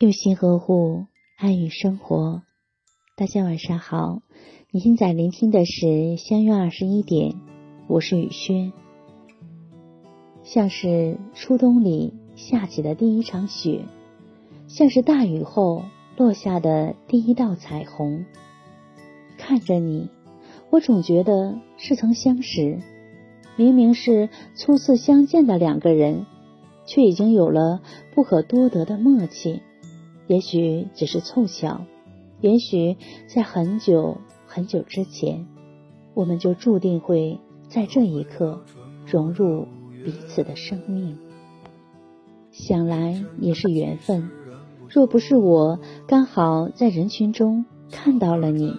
用心呵护，爱与生活。大家晚上好，你现在聆听的是相约二十一点，我是雨轩。像是初冬里下起的第一场雪，像是大雨后落下的第一道彩虹。看着你，我总觉得似曾相识。明明是初次相见的两个人，却已经有了不可多得的默契。也许只是凑巧，也许在很久很久之前，我们就注定会在这一刻融入彼此的生命。想来也是缘分。若不是我刚好在人群中看到了你，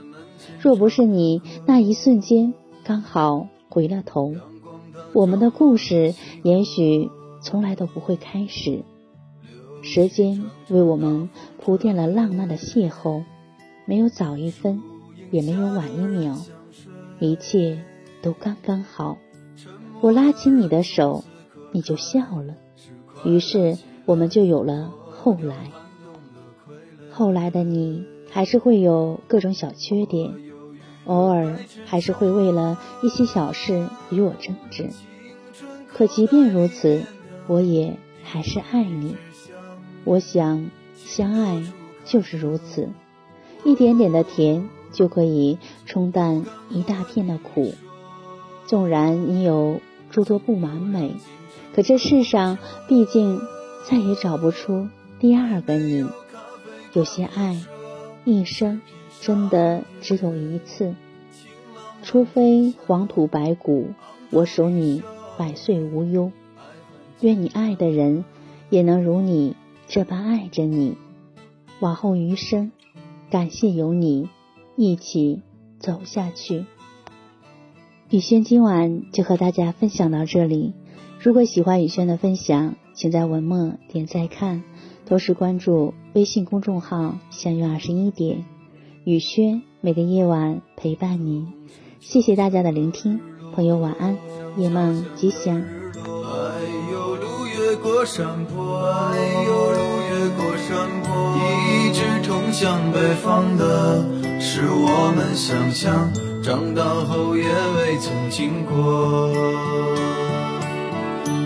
若不是你那一瞬间刚好回了头，我们的故事也许从来都不会开始。时间为我们铺垫了浪漫的邂逅，没有早一分，也没有晚一秒，一切都刚刚好。我拉起你的手，你就笑了，于是我们就有了后来。后来的你还是会有各种小缺点，偶尔还是会为了一些小事与我争执，可即便如此，我也还是爱你。我想，相爱就是如此，一点点的甜就可以冲淡一大片的苦。纵然你有诸多不完美，可这世上毕竟再也找不出第二个你。有些爱，一生真的只有一次，除非黄土白骨，我守你百岁无忧。愿你爱的人也能如你。这般爱着你，往后余生，感谢有你一起走下去。雨轩今晚就和大家分享到这里。如果喜欢雨轩的分享，请在文末点再看，同时关注微信公众号“相约二十一点”。雨轩每个夜晚陪伴您，谢谢大家的聆听，朋友晚安，夜梦吉祥。越过山坡，哎呦，路越过山坡，一直通向北方的，是我们想象，长大后也未曾经过。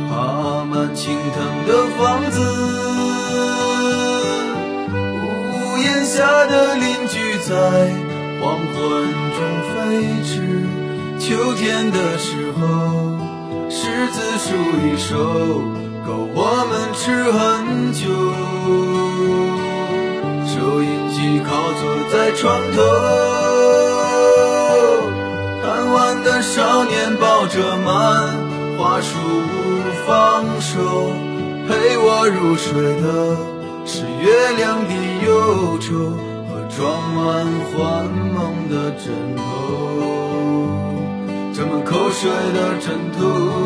爬满青藤的房子，屋檐下的邻居在黄昏中飞驰。秋天的时候，柿子树一熟。够我们吃很久。收音机靠坐在床头，贪玩的少年抱着漫画书不放手。陪我入睡的是月亮的忧愁和装满幻梦的枕头，沾满口水的枕头。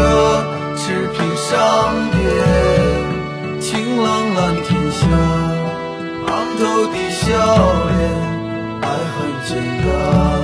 的痴贫商店，晴朗蓝天下，昂头的笑脸，爱很简单。